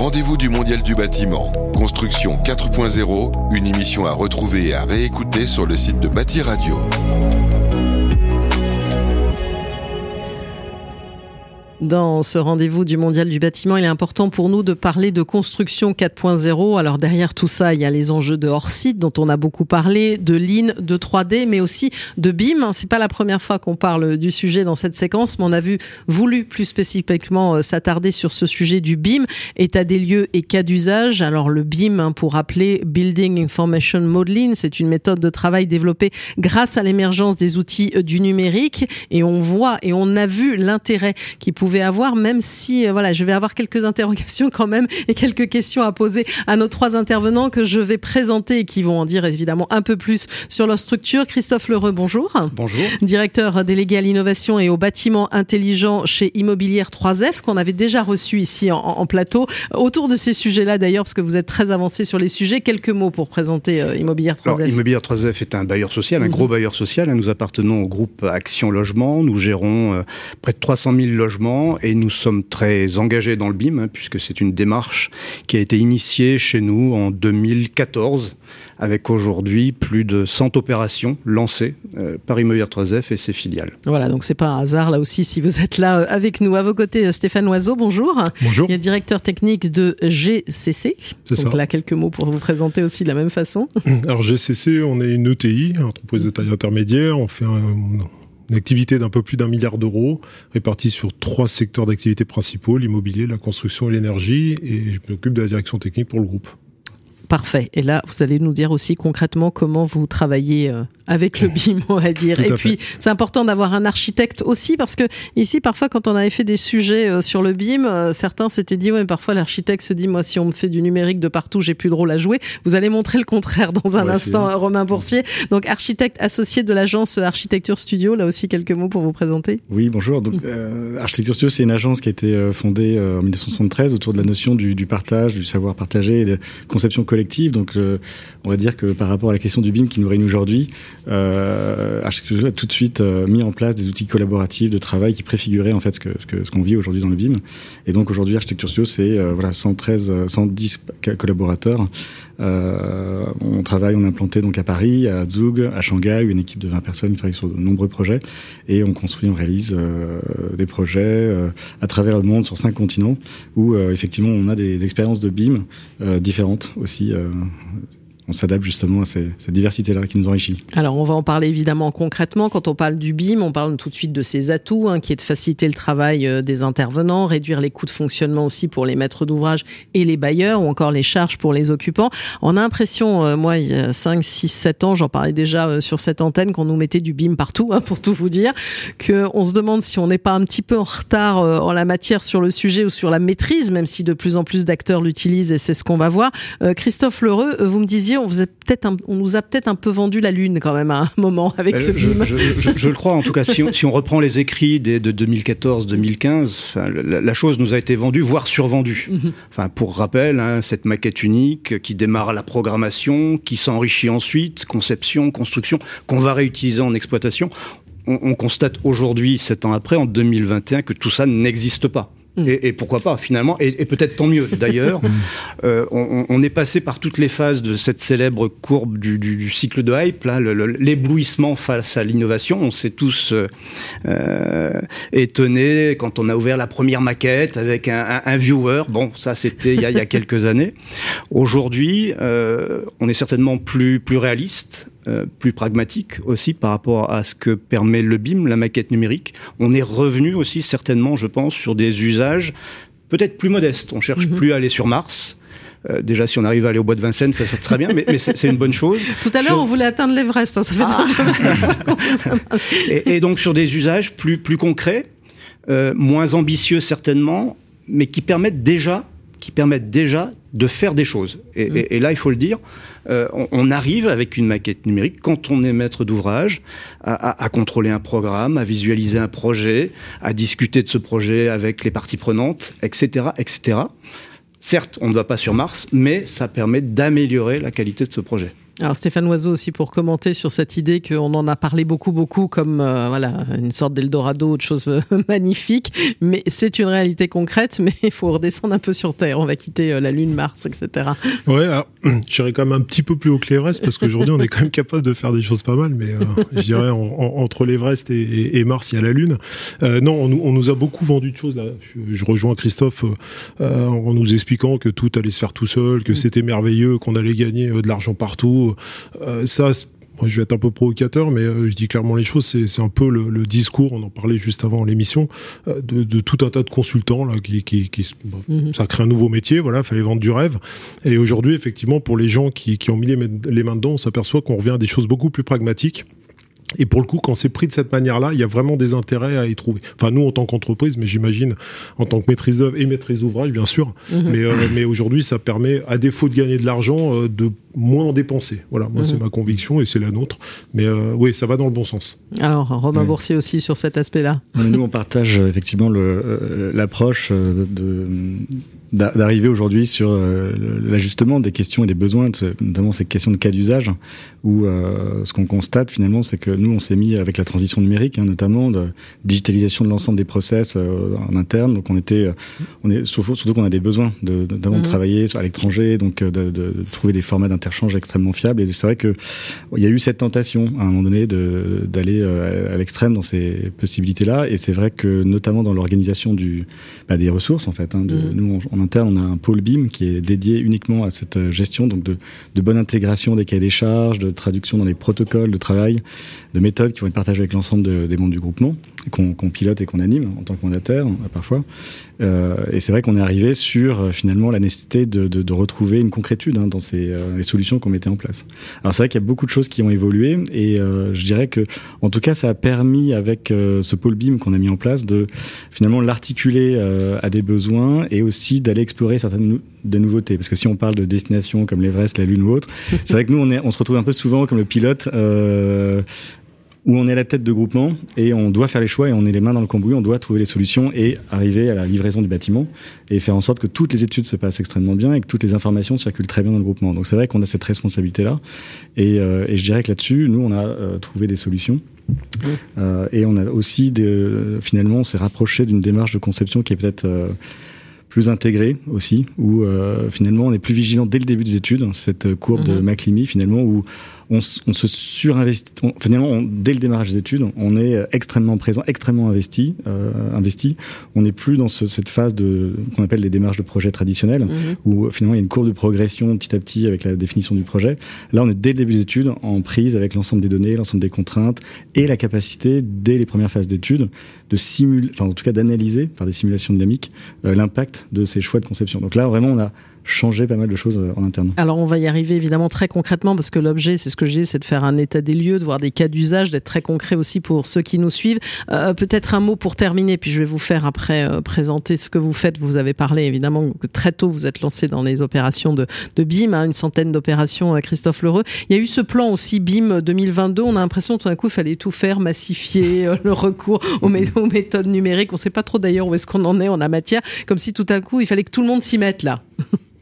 rendez-vous du Mondial du bâtiment. Construction 4.0, une émission à retrouver et à réécouter sur le site de Bâti Radio. Dans ce rendez-vous du Mondial du bâtiment, il est important pour nous de parler de construction 4.0. Alors derrière tout ça, il y a les enjeux de hors-site dont on a beaucoup parlé, de Lean, de 3D, mais aussi de BIM. C'est pas la première fois qu'on parle du sujet dans cette séquence, mais on a vu voulu plus spécifiquement euh, s'attarder sur ce sujet du BIM, état des lieux et cas d'usage. Alors le BIM, hein, pour rappeler Building Information Modeling, c'est une méthode de travail développée grâce à l'émergence des outils euh, du numérique, et on voit et on a vu l'intérêt qui pouvait avoir, même si euh, voilà, je vais avoir quelques interrogations quand même et quelques questions à poser à nos trois intervenants que je vais présenter et qui vont en dire évidemment un peu plus sur leur structure. Christophe Lheureux, bonjour. Bonjour. Directeur délégué à l'innovation et au bâtiment intelligent chez Immobilière 3F qu'on avait déjà reçu ici en, plateau. Autour de ces sujets-là d'ailleurs, parce que vous êtes très avancé sur les sujets, quelques mots pour présenter euh, Immobilière 3F. Alors, Immobilière 3F est un bailleur social, un mhm. gros bailleur social. Nous appartenons au groupe Action Logement. Nous gérons euh, près de 300 000 logements et nous sommes très engagés dans le BIM hein, puisque c'est une démarche qui a été initiée chez nous en 2014 avec aujourd'hui plus de 100 opérations lancées euh, par Immobilier 3F et ses filiales. Voilà, donc c'est pas un hasard là aussi si vous êtes là euh, avec nous. À vos côtés, euh, Stéphane Oiseau, bonjour. Bonjour. Il est directeur technique de GCC. Donc là, quelques mots pour vous présenter aussi de la même façon. Alors GCC, on est une ETI, entreprise de taille intermédiaire. On fait un, une activité d'un peu plus d'un milliard d'euros, répartie sur trois secteurs d'activité principaux, l'immobilier, la construction et l'énergie, et je m'occupe de la direction technique pour le groupe. Parfait. Et là, vous allez nous dire aussi concrètement comment vous travaillez euh, avec le BIM, on va dire. et puis, c'est important d'avoir un architecte aussi, parce que ici, parfois, quand on avait fait des sujets euh, sur le BIM, euh, certains s'étaient dit, ouais, parfois l'architecte se dit, moi, si on me fait du numérique de partout, j'ai plus de rôle à jouer. Vous allez montrer le contraire dans un instant, euh, Romain Boursier. Donc, architecte associé de l'agence Architecture Studio, là aussi, quelques mots pour vous présenter. Oui, bonjour. Donc, Architecture Studio, c'est une agence qui a été fondée en 1973 autour de la notion du, du, partage, du savoir partagé et de conception collective. Donc, on va dire que par rapport à la question du BIM qui nous réunit aujourd'hui, euh, Architecture a tout de suite euh, mis en place des outils collaboratifs de travail qui préfiguraient en fait ce que ce qu'on vit aujourd'hui dans le BIM. Et donc aujourd'hui Architecture Studio c'est euh, voilà 113 110 collaborateurs. Euh, on travaille, on a implanté donc à Paris, à Zug, à Shanghai, une équipe de 20 personnes qui travaillent sur de nombreux projets et on construit, on réalise euh, des projets à travers le monde sur cinq continents où effectivement on a des expériences de BIM différentes aussi aussi on s'adapte justement à cette diversité-là qui nous enrichit. Alors, on va en parler évidemment concrètement. Quand on parle du BIM, on parle tout de suite de ses atouts, hein, qui est de faciliter le travail euh, des intervenants, réduire les coûts de fonctionnement aussi pour les maîtres d'ouvrage et les bailleurs, ou encore les charges pour les occupants. On a l'impression, euh, moi, il y a 5, 6, 7 ans, j'en parlais déjà euh, sur cette antenne, qu'on nous mettait du BIM partout, hein, pour tout vous dire, qu'on se demande si on n'est pas un petit peu en retard en la matière sur le sujet ou sur la maîtrise, même si de plus en plus d'acteurs l'utilisent et c'est ce qu'on va voir. Christophe Lheureux, vous me disiez, on, vous peut-être on nous a peut-être un peu vendu la lune quand même à un moment avec ce film. Je, le crois en tout cas. Si on, si on reprend les écrits de 2014-2015, la, chose nous a été vendue, voire survendue. Mhm. Enfin, pour rappel, hein, cette maquette unique qui démarre la programmation, qui s'enrichit ensuite, conception, construction, qu'on va réutiliser en exploitation. On, on constate aujourd'hui, sept ans après, en 2021, que tout ça n'existe pas. Mm. Et, pourquoi pas finalement Et, peut-être tant mieux d'ailleurs. Mm. Euh, on, est passé par toutes les phases de cette célèbre courbe du, cycle de hype, là, l'éblouissement face à l'innovation. On s'est tous euh, euh, étonnés quand on a ouvert la première maquette avec un, viewer. Bon, ça c'était il, y a quelques années. Aujourd'hui, on est certainement plus plus réaliste. Euh, plus pragmatique aussi par rapport à ce que permet le BIM, la maquette numérique. On est revenu aussi certainement, je pense, sur des usages peut-être plus modestes. On cherche mhm. plus à aller sur Mars. Euh, déjà, si on arrive à aller au bois de Vincennes, ça serait très bien, mais, c'est une bonne chose. Tout à l'heure, on voulait atteindre l'Everest, hein, ça fait ah. et, et, donc sur des usages plus plus concrets, euh, moins ambitieux certainement, mais qui permettent déjà qui permettent déjà de faire des choses. Et, mm. là, il faut le dire, euh, on, arrive avec une maquette numérique, quand on est maître d'ouvrage, à, contrôler un programme, à visualiser un projet, à discuter de ce projet avec les parties prenantes, etc., etc. Certes, on ne va pas sur Mars, mais ça permet d'améliorer la qualité de ce projet. Alors Stéphane Oiseau aussi pour commenter sur cette idée qu'on en a parlé beaucoup beaucoup comme euh, voilà une sorte d'Eldorado, de choses euh, magnifiques, mais c'est une réalité concrète, mais il faut redescendre un peu sur Terre, on va quitter euh, la Lune, Mars, etc. Ouais, j'irai quand même un petit peu plus haut que l'Everest parce qu'aujourd'hui on est quand même capable de faire des choses pas mal, mais je dirais entre l'Everest et, Mars il y a la Lune. non, on, nous a beaucoup vendu de choses. Là. Je, rejoins Christophe en nous expliquant que tout allait se faire tout seul, que mm. c'était merveilleux, qu'on allait gagner de l'argent partout euh, ça, moi, je vais être un peu provocateur, mais euh, je dis clairement les choses. C'est un peu le, discours, on en parlait juste avant l'émission, euh, de, tout un tas de consultants là, qui, mhm. ça crée un nouveau métier. Voilà, fallait vendre du rêve. Et aujourd'hui, effectivement, pour les gens qui, ont mis les mains dedans, on s'aperçoit qu'on revient à des choses beaucoup plus pragmatiques. Et pour le coup, quand c'est pris de cette manière-là, il y a vraiment des intérêts à y trouver. Enfin, nous, en tant qu'entreprise, mais j'imagine en tant que maîtrise d'œuvre et maîtrise d'ouvrage, bien sûr. Mhm. Mais, euh, mais aujourd'hui, ça permet, à défaut de gagner de l'argent, euh, de moins en dépenser. Voilà, moi, c'est mhm. ma conviction et c'est la nôtre. Mais euh, oui, ça va dans le bon sens. Alors, Romain Boursier aussi sur cet aspect-là. Nous, on partage effectivement l'approche de d'arriver aujourd'hui sur euh, l'ajustement des questions et des besoins, notamment ces questions de cas d'usage, où euh, ce qu'on constate finalement, c'est que nous, on s'est mis avec la transition numérique, hein, notamment de digitalisation de l'ensemble des process euh, en interne. Donc on était, on est surtout, surtout qu'on a des besoins de, de, de mmh. travailler à l'étranger, donc de, de, de, trouver des formats d'interchange extrêmement fiables. Et c'est vrai que il y a eu cette tentation à un moment donné d'aller à l'extrême dans ces possibilités-là. Et c'est vrai que notamment dans l'organisation du bah, des ressources en fait, hein, de, mmh. nous on, interne, on a un pôle BIM qui est dédié uniquement à cette euh, gestion, donc de, bonne intégration des cahiers des charges, de traduction dans les protocoles de travail, de méthodes qui vont être partagées avec l'ensemble des membres du groupement, qu'on pilote et qu'on anime en tant que mandataire euh, parfois. Euh, et c'est vrai qu'on est arrivé sur euh, finalement la nécessité de, retrouver une concrétude hein, dans ces les solutions qu'on mettait en place. Alors c'est vrai qu'il y a beaucoup de choses qui ont évolué et je dirais que en tout cas ça a permis avec ce pôle BIM qu'on a mis en place de finalement l'articuler à des besoins et aussi d'aller explorer certaines de nouveautés. Parce que si on parle de destinations comme l'Everest, la Lune ou autre, c'est vrai que nous on, est, on se retrouve un peu souvent comme le pilote euh, où on est à la tête de groupement et on doit faire les choix et on est les mains dans le cambouis, on doit trouver les solutions et arriver à la livraison du bâtiment et faire en sorte que toutes les études se passent extrêmement bien et que toutes les informations circulent très bien dans le groupement. Donc c'est vrai qu'on a cette responsabilité-là et, euh, et, je dirais que là-dessus, nous, on a euh, trouvé des solutions. Euh, et on a aussi, finalement, on s'est rapproché d'une démarche de conception qui est peut-être plus intégrée aussi, où finalement on est plus vigilant dès le début des études, cette courbe de mhm. MacLimi finalement, où on, on se surinvestit. finalement, dès le démarrage des études, on est euh, extrêmement présent, extrêmement investi. Euh, investi. On n'est plus dans ce, cette phase de qu'on appelle les démarches de projet traditionnelles, mhm. où euh, finalement il y a une courbe de progression petit à petit avec la définition du projet. Là, on est dès le début des études en prise avec l'ensemble des données, l'ensemble des contraintes et la capacité dès les premières phases d'études de simuler, enfin en tout cas d'analyser par des simulations dynamiques euh, l'impact de ces choix de conception. Donc là, vraiment, on a changer pas mal de choses euh, en interne. Alors on va y arriver évidemment très concrètement parce que l'objet, c'est ce que dis, c'est de faire un état des lieux, de voir des cas d'usage, d'être très concret aussi pour ceux qui nous suivent. Euh, Peut-être un mot pour terminer, puis je vais vous faire après euh, présenter ce que vous faites. Vous avez parlé évidemment que très tôt vous êtes lancé dans les opérations de, BIM, hein, une centaine d'opérations, euh, Christophe Lheureux. Il y a eu ce plan aussi BIM 2022. On a l'impression tout d'un coup il fallait tout faire, massifier le recours aux, aux méthodes numériques. On ne sait pas trop d'ailleurs où est-ce qu'on en est en la matière, comme si tout à coup il fallait que tout le monde s'y mette là.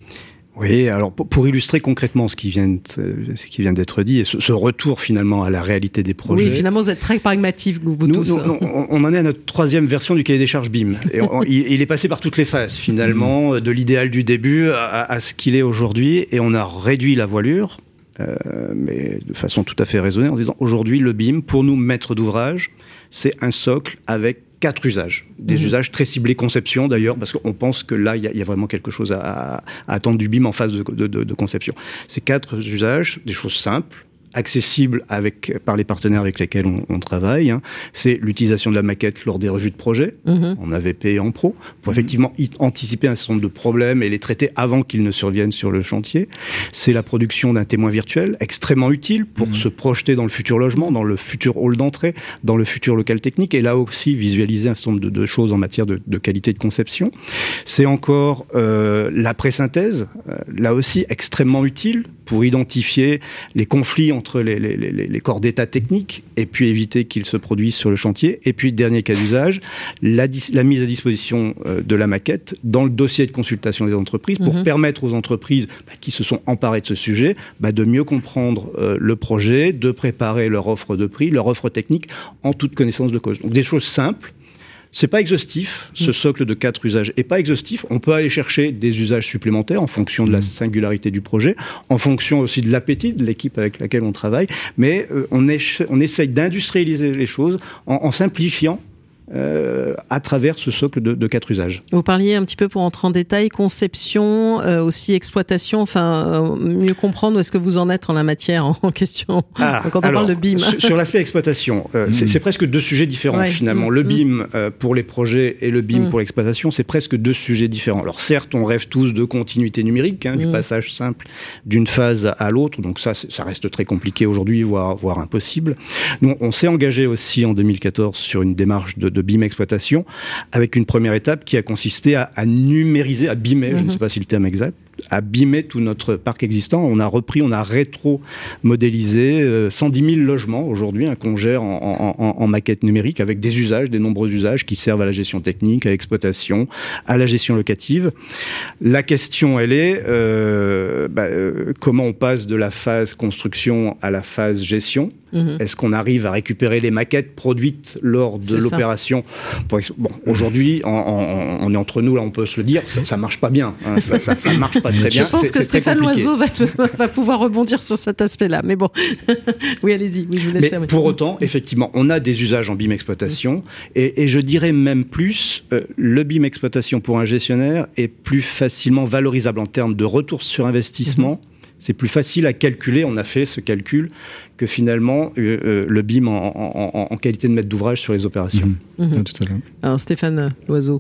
Oui, alors pour, illustrer concrètement ce qui vient, ce qui vient d'être dit et ce, retour finalement à la réalité des projets. Oui, finalement vous êtes très pragmatique vous, vous tous. on, en est à notre troisième version du cahier des charges BIM. Et il, est passé par toutes les phases finalement, de l'idéal du début à, ce qu'il est aujourd'hui, et on a réduit la voilure. Euh, mais de façon tout à fait raisonnée, en disant aujourd'hui le BIM, pour nous maîtres d'ouvrage, c'est un socle avec quatre usages. Des mhm. usages très ciblés conception d'ailleurs, parce qu'on pense que là, il y, a vraiment quelque chose à, attendre du BIM en phase de, de conception. Ces quatre usages, des choses simples, accessible avec, par les partenaires avec lesquels on, on travaille, hein, c'est l'utilisation de la maquette lors des revues de projet, mhm. en AVP et en pro, pour mhm. effectivement anticiper un certain nombre de problèmes et les traiter avant qu'ils ne surviennent sur le chantier. C'est la production d'un témoin virtuel, extrêmement utile pour mhm. se projeter dans le futur logement, dans le futur hall d'entrée, dans le futur local technique, et là aussi visualiser un certain nombre de, choses en matière de, de, qualité de conception. C'est encore euh, la présynthèse, euh, là aussi extrêmement utile pour identifier les conflits entre les, les, les, les corps d'état techniques et puis éviter qu'ils se produisent sur le chantier. Et puis, dernier cas d'usage, la, la, mise à disposition euh, de la maquette dans le dossier de consultation des entreprises pour mmh. permettre aux entreprises bah, qui se sont emparées de ce sujet bah, de mieux comprendre euh, le projet, de préparer leur offre de prix, leur offre technique en toute connaissance de cause. Donc des choses simples c'est pas exhaustif, ce mm. socle de quatre usages est pas exhaustif. On peut aller chercher des usages supplémentaires en fonction de la mm. singularité du projet, en fonction aussi de l'appétit de l'équipe avec laquelle on travaille. Mais euh, on, on, essaye d'industrialiser les choses en, en simplifiant euh, à travers ce socle de, de, quatre usages. Vous parliez un petit peu pour entrer en détail, conception, euh, aussi exploitation, enfin euh, mieux comprendre où est-ce que vous en êtes en la matière en, question ah, quand on parle de BIM. Sur, l'aspect exploitation, euh, mm. c'est presque deux sujets différents finalement. Mm. Le BIM euh, pour les projets et le BIM mm. pour l'exploitation, c'est presque deux sujets différents. Alors certes, on rêve tous de continuité numérique, hein, du passage simple d'une phase à l'autre, donc ça, ça reste très compliqué aujourd'hui, voire, voire impossible. Nous, on s'est engagé aussi en 2014 sur une démarche de de BIM exploitation, avec une première étape qui a consisté à, à numériser, à bimer, je ne mhm. sais pas si le terme exact, abîmer tout notre parc existant. On a repris, on a rétro-modélisé 110 euh, 000 logements aujourd'hui hein, qu'on gère en, en, en, maquette numérique avec des usages, des nombreux usages qui servent à la gestion technique, à l'exploitation, à la gestion locative. La question, elle est euh, bah, euh, comment on passe de la phase construction à la phase gestion? Mhm. Est-ce qu'on arrive à récupérer les maquettes produites lors de l'opération Bon, aujourd'hui, on, est entre nous, là, on peut se le dire, ça, ça marche pas bien. Hein, ça, ça, ça marche pas très bien. Je pense que Stéphane Loiseau va, va, pouvoir rebondir sur cet aspect-là. Mais bon, oui, allez-y. Oui, je vous laisse Mais pour autant, effectivement, on a des usages en BIM exploitation. Et, et je dirais même plus, euh, le BIM exploitation pour un gestionnaire est plus facilement valorisable en termes de retour sur investissement. Mm-hmm. C'est plus facile à calculer, on a fait ce calcul, que finalement euh, euh le BIM en, en, en, qualité de maître d'ouvrage sur les opérations. Mmh. Mmh. Tout à. Alors Stéphane Loiseau.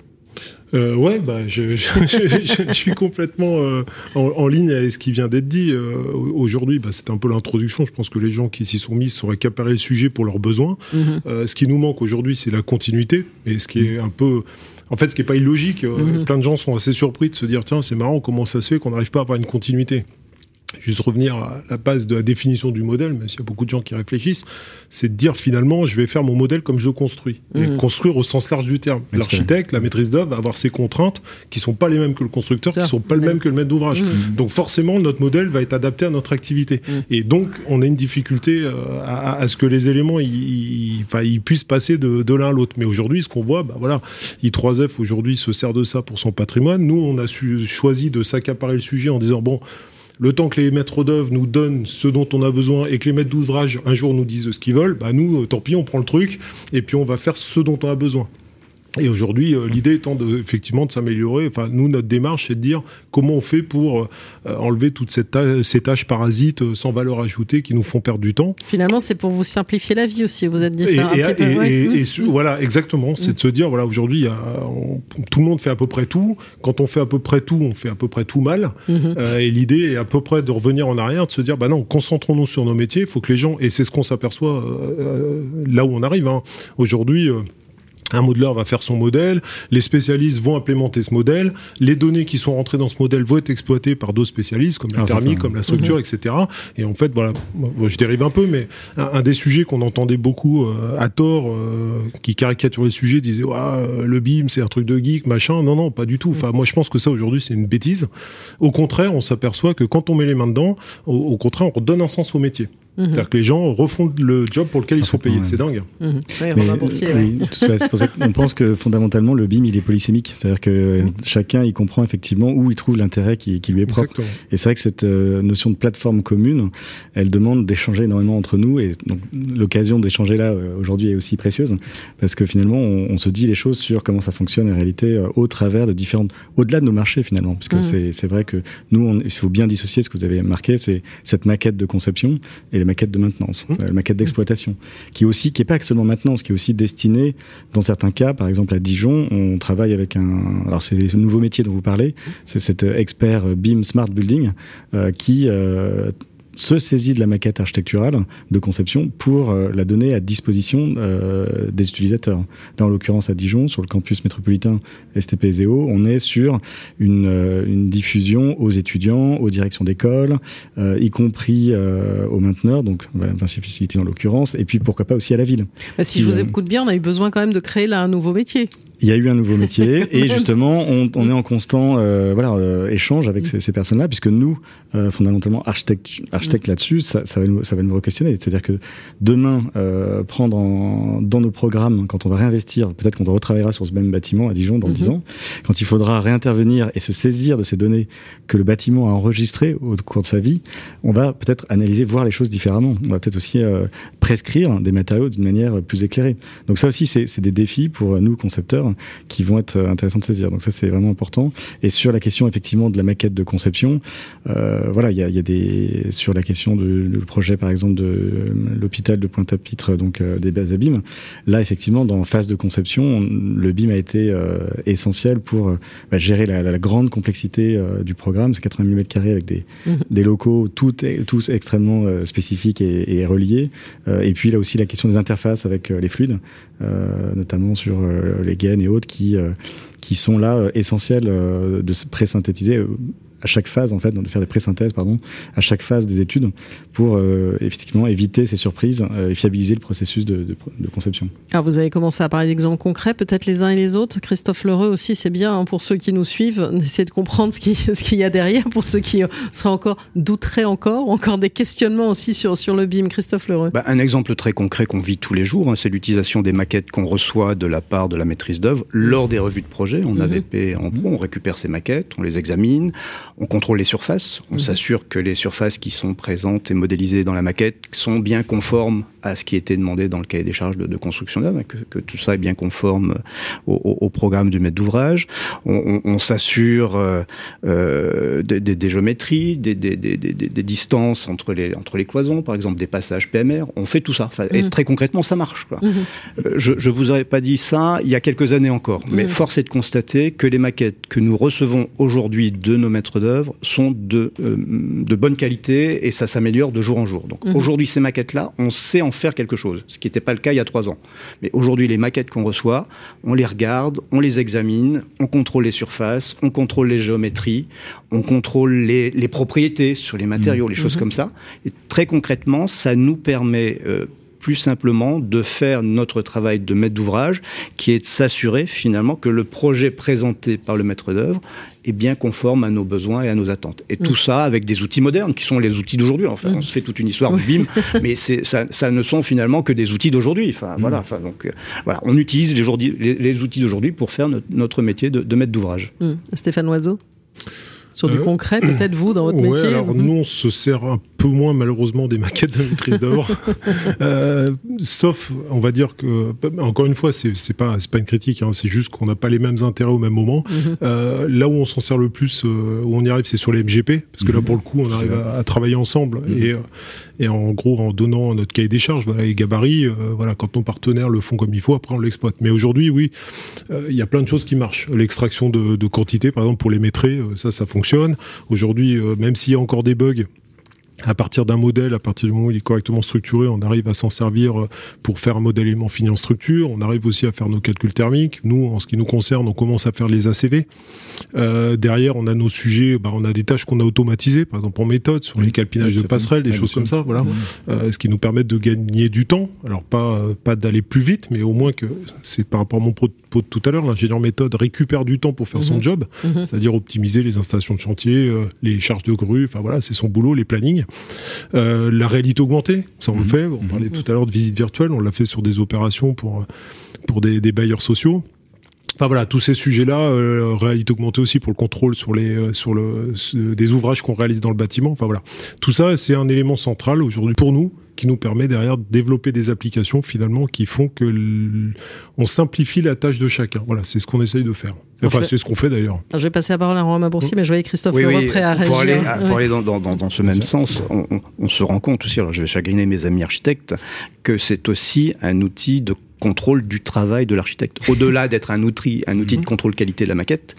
Euh, ouais, bah, je, je, je, je, suis complètement euh, en, en, ligne avec ce qui vient d'être dit. Euh, Aujourd'hui, bah, c'est un peu l'introduction. Je pense que les gens qui s'y sont mis sauraient accaparer le sujet pour leurs besoins. Mm -hmm. ce qui nous manque aujourd'hui, c'est la continuité. Et ce qui est un peu... En fait, ce qui n'est pas illogique, mm -hmm. plein de gens sont assez surpris de se dire, tiens, c'est marrant, comment ça se fait qu'on n'arrive pas à avoir une continuité? Juste revenir à la base de la définition du modèle, même s'il y a beaucoup de gens qui réfléchissent, c'est de dire finalement, je vais faire mon modèle comme je le construis. Mmh. construire au sens large du terme. L'architecte, la maîtrise d'œuvre va avoir ses contraintes qui sont pas les mêmes que le constructeur, qui sont pas les mêmes que le maître d'ouvrage. Mmh. Donc forcément, notre modèle va être adapté à notre activité. Mmh. Et donc, on a une difficulté euh, à, à, ce que les éléments, ils, puissent passer de, de l'un à l'autre. Mais aujourd'hui, ce qu'on voit, bah voilà, I3F aujourd'hui se sert de ça pour son patrimoine. Nous, on a su, choisi de s'accaparer le sujet en disant, bon, le temps que les maîtres d'œuvre nous donnent ce dont on a besoin et que les maîtres d'ouvrage un jour nous disent ce qu'ils veulent, bah nous, tant pis, on prend le truc et puis on va faire ce dont on a besoin. Et aujourd'hui, euh, l'idée étant de, effectivement de s'améliorer. Enfin, nous, notre démarche, c'est de dire comment on fait pour euh, enlever toutes cette tâche, ces tâches parasites euh, sans valeur ajoutée qui nous font perdre du temps. Finalement, c'est pour vous simplifier la vie aussi. Vous êtes dit ça. Et, un et, petit peu, ouais. et, et voilà, exactement. C'est mmh. de se dire, voilà, aujourd'hui, tout le monde fait à peu près tout. Quand on fait à peu près tout, on fait à peu près tout mal. Mmh. Euh, et l'idée est à peu près de revenir en arrière, de se dire, bah non, concentrons-nous sur nos métiers. Il faut que les gens, et c'est ce qu'on s'aperçoit euh, là où on arrive. Hein. Aujourd'hui. Euh, un modeleur va faire son modèle, les spécialistes vont implémenter ce modèle, les données qui sont rentrées dans ce modèle vont être exploitées par d'autres spécialistes comme la ah, thermique, comme la structure, mmh. etc. Et en fait, voilà, je dérive un peu, mais un, un des sujets qu'on entendait beaucoup euh, à tort, euh, qui caricaturait le sujet, disait ouais, le BIM c'est un truc de geek, machin. Non, non, pas du tout. Enfin, moi je pense que ça aujourd'hui c'est une bêtise. Au contraire, on s'aperçoit que quand on met les mains dedans, au, au contraire, on redonne un sens au métier. Mmh. C'est-à-dire que les gens refont le job pour lequel ils sont payés. Ouais. C'est dingue. Mmh. Mais, ouais. oui, c'est pour ça qu'on pense que fondamentalement le BIM il est polysémique. C'est-à-dire que mmh. chacun il comprend effectivement où il trouve l'intérêt qui, qui, lui est propre. Exactement. Et c'est vrai que cette euh, notion de plateforme commune, elle demande d'échanger énormément entre nous. Et donc l'occasion d'échanger là euh, aujourd'hui est aussi précieuse parce que finalement on, on, se dit les choses sur comment ça fonctionne en réalité euh, au travers de différentes, au-delà de nos marchés finalement. Parce que c'est vrai que nous on, il faut bien dissocier ce que vous avez marqué, c'est cette maquette de conception et maquette de maintenance, mmh. la maquette d'exploitation, qui aussi, qui est pas seulement maintenance, qui est aussi destinée, dans certains cas, par exemple à Dijon, on travaille avec un, alors c'est ce nouveau métier dont vous parlez, c'est cet expert BIM Smart Building euh, qui euh, se saisit de la maquette architecturale de conception pour euh, la donner à disposition euh, des utilisateurs. Là, en l'occurrence, à Dijon, sur le campus métropolitain STP-ZEO, on est sur une, euh, une, diffusion aux étudiants, aux directions d'école, y compris aux mainteneurs, donc voilà, Vinci Facilité en l'occurrence, et puis pourquoi pas aussi à la ville. Bah, si je vous écoute bien, on a eu besoin quand même de créer là un nouveau métier. Il y a eu un nouveau métier et justement on, on est en constant euh, voilà euh, échange avec ces, ces personnes-là puisque nous euh, fondamentalement architectes architectes mm. là-dessus ça, ça, va nous ça va nous questionner c'est-à-dire que demain euh, prendre en, dans nos programmes quand on va réinvestir peut-être qu'on retravaillera sur ce même bâtiment à Dijon dans dix 10 mm-hmm. ans quand il faudra réintervenir et se saisir de ces données que le bâtiment a enregistrées au cours de sa vie on va peut-être analyser voir les choses différemment. On va peut-être aussi euh, prescrire des matériaux d'une manière plus éclairée. Donc ça aussi c'est des défis pour nous concepteurs qui vont être intéressants de saisir. Donc ça c'est vraiment important. Et sur la question effectivement de la maquette de conception, euh, voilà, il y a, y a, des sur la question du projet par exemple de l'hôpital de Pointe-à-Pitre, donc euh, des bases à BIM. Là effectivement dans phase de conception, le BIM a été euh, essentiel pour euh, bah, gérer la, la, grande complexité euh, du programme. C'est 80 000 m2 avec des, mmh. des locaux tout, tous extrêmement spécifiques et, et reliés. et puis là aussi la question des interfaces avec les fluides, notamment sur les gaines et autres qui, euh, sont là euh, essentiels euh, de pré-synthétiser à chaque phase en fait, de faire des pré-synthèses pardon, à chaque phase des études pour euh, effectivement éviter ces surprises euh, et fiabiliser le processus de, de, de, conception. Alors vous avez commencé à parler d'exemples concrets, peut-être les uns et les autres. Christophe Lheureux aussi, c'est bien hein, pour ceux qui nous suivent d'essayer de comprendre ce qu'il ce y a derrière, pour ceux qui euh, seraient encore douteraient encore, encore des questionnements aussi sur sur le BIM. Christophe Lheureux. Bah, un exemple très concret qu'on vit tous les jours, hein, c'est l'utilisation des maquettes qu'on reçoit de la part de la maîtrise d'œuvre lors des revues de projet. On. AVP en pro, on récupère ces maquettes, on les examine, on contrôle les surfaces, on mmh. s'assure que les surfaces qui sont présentes et modélisées dans la maquette sont bien conformes à ce qui était demandé dans le cahier des charges de, de construction d'œuvre, que, que, tout ça est bien conforme au, au, au programme du maître d'ouvrage. On, on, on s'assure euh, euh, des, des, des, géométries, des, des, distances entre les, entre les cloisons, par exemple des passages PMR. On fait tout ça. Enfin, mmh. Et très concrètement, ça marche. Quoi. Mmh. Euh, je ne vous aurais pas dit ça il y a quelques années encore, mais force est de constater que les maquettes que nous recevons aujourd'hui de nos maîtres d'œuvre sont de, euh, de bonne qualité et ça s'améliore de jour en jour. Donc aujourd'hui, ces maquettes-là, on sait en faire quelque chose, ce qui n'était pas le cas il y a trois ans. Mais aujourd'hui, les maquettes qu'on reçoit, on les regarde, on les examine, on contrôle les surfaces, on contrôle les géométries, on contrôle les, les propriétés sur les matériaux, mmh. les choses mmh. comme ça. Et très concrètement, ça nous permet euh, plus simplement de faire notre travail de maître d'ouvrage, qui est de s'assurer finalement que le projet présenté par le maître d'œuvre est bien conforme à nos besoins et à nos attentes. Et mmh. tout ça avec des outils modernes, qui sont les outils d'aujourd'hui. Enfin, mmh. on se fait toute une histoire du BIM, mais ça, ça, ne sont finalement que des outils d'aujourd'hui. Enfin, mmh. voilà. Enfin, donc, euh, voilà, on utilise les, les, les outils d'aujourd'hui pour faire notre, notre métier de, de maître d'ouvrage. Stéphane Oiseau sur du concret, peut-être vous, dans votre ouais, métier alors Nous, on se sert un peu moins, malheureusement, des maquettes de maîtrise d'œuvre. euh, sauf, on va dire que, encore une fois, c'est pas, pas une critique, hein, c'est juste qu'on n'a pas les mêmes intérêts au même moment. Mm -hmm. euh, là où on s'en sert le plus, euh, où on y arrive, c'est sur les MGP, parce que mm -hmm. là, pour le coup, on arrive à, à, travailler ensemble. Mm -hmm. et, et en gros, en donnant notre cahier des charges, voilà, les gabarits, euh, voilà, quand nos partenaires le font comme il faut, après, on l'exploite. Mais aujourd'hui, oui, il y a plein de choses qui marchent. L'extraction de, de quantité, par exemple, pour les maîtres, ça, ça fonctionne fonctionne. Aujourd'hui, euh, même s'il y a encore des bugs, à partir d'un modèle, à partir du moment où il est correctement structuré, on arrive à s'en servir euh, pour faire un modèle aimant fini en structure. On arrive aussi à faire nos calculs thermiques. Nous, en ce qui nous concerne, on commence à faire les ACV. Euh, derrière, on a nos sujets, bah, on a des tâches qu'on a automatisées, par exemple en méthode, sur les calpinages de passerelles, des choses comme ça, voilà. Euh, ce qui nous permet de gagner du temps. Alors pas pas d'aller plus vite, mais au moins que c'est par rapport à mon propos de tout à l'heure, l'ingénieur méthode récupère du temps pour faire mmh. son job, mmh. c'est-à-dire optimiser les installations de chantier, euh, les charges de grue, enfin voilà, c'est son boulot, les plannings. Euh, la réalité augmentée, ça on mmh. le fait. On parlait tout à l'heure de visite virtuelle, on l'a fait sur des opérations pour, pour des, des bailleurs sociaux. Enfin voilà, tous ces sujets-là, euh, réalité augmentée aussi pour le contrôle sur les euh, sur le des ouvrages qu'on réalise dans le bâtiment. Enfin voilà, tout ça c'est un élément central aujourd'hui pour nous qui nous permet derrière de développer des applications finalement qui font que on simplifie la tâche de chacun. Voilà, c'est ce qu'on essaye de faire. Enfin, c'est ce qu'on fait d'ailleurs. Je vais passer la parole à Romain Boursier, mais je voyais Christophe oui, oui, prêt à réagir. Pour aller, pour aller dans, dans, dans, ce même sens, on, on, on, se rend compte aussi, alors je vais chagriner mes amis architectes, que c'est aussi un outil de contrôle du travail de l'architecte. Au-delà d'être un outil, un outil de contrôle qualité de la maquette,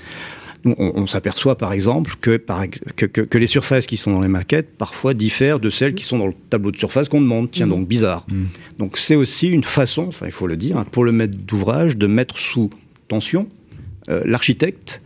on, s'aperçoit par exemple que, par, que, que, les surfaces qui sont dans les maquettes parfois diffèrent de celles qui sont dans le tableau de surface qu'on demande. Tiens, mmh. donc bizarre. Mmh. Donc c'est aussi une façon, enfin il faut le dire, pour le maître d'ouvrage de mettre sous tension euh, l'architecte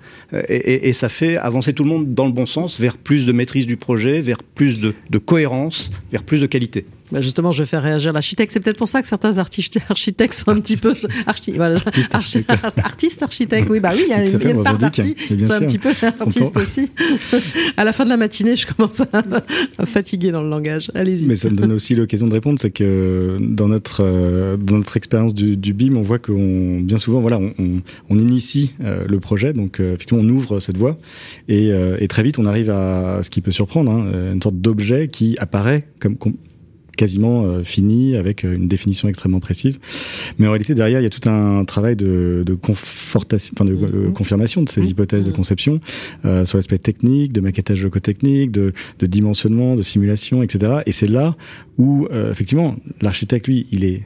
et, et, ça fait avancer tout le monde dans le bon sens vers plus de maîtrise du projet, vers plus de, de cohérence, vers plus de qualité. Bah, justement, je vais faire réagir l'architecte. C'est peut-être pour ça que certains architectes sont un petit peu archi, voilà, artiste, architecte. Oui, bah oui, il y a une, une part d'artiste. C'est un petit peu artiste aussi. à la fin de la matinée, je commence à, fatiguer dans le langage. Allez-y. Mais ça me donne aussi l'occasion de répondre, c'est que dans notre euh, dans notre expérience du, du, BIM, on voit qu'on bien souvent, voilà, on, on, initie euh, le projet, donc euh, effectivement, on ouvre cette voie et, et, très vite, on arrive à ce qui peut surprendre, hein, une sorte d'objet qui apparaît comme quasiment euh, fini avec euh, une définition extrêmement précise. Mais en réalité, derrière, il y a tout un travail de, de, confortation, enfin de, mm-hmm. confirmation de ces mm-hmm. hypothèses de mm-hmm. conception euh, sur l'aspect technique, de maquettage locotechnique, de, de dimensionnement, de simulation, etc. Et c'est là où, effectivement, l'architecte, lui, il est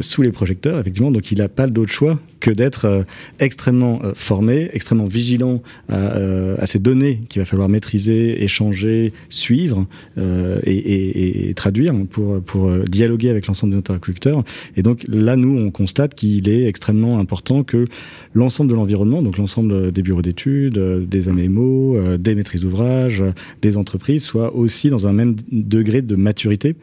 sous les projecteurs, effectivement, donc il n'a pas d'autre choix que d'être euh, extrêmement euh, formé, extrêmement vigilant à, euh, ces données qu'il va falloir maîtriser, échanger, suivre et, traduire pour, dialoguer avec l'ensemble des interlocuteurs. Et donc là, nous, on constate qu'il est extrêmement important que l'ensemble de l'environnement, donc l'ensemble des bureaux d'études, des MMO, des maîtrises d'ouvrage, des entreprises, soient aussi dans un même degré de maturité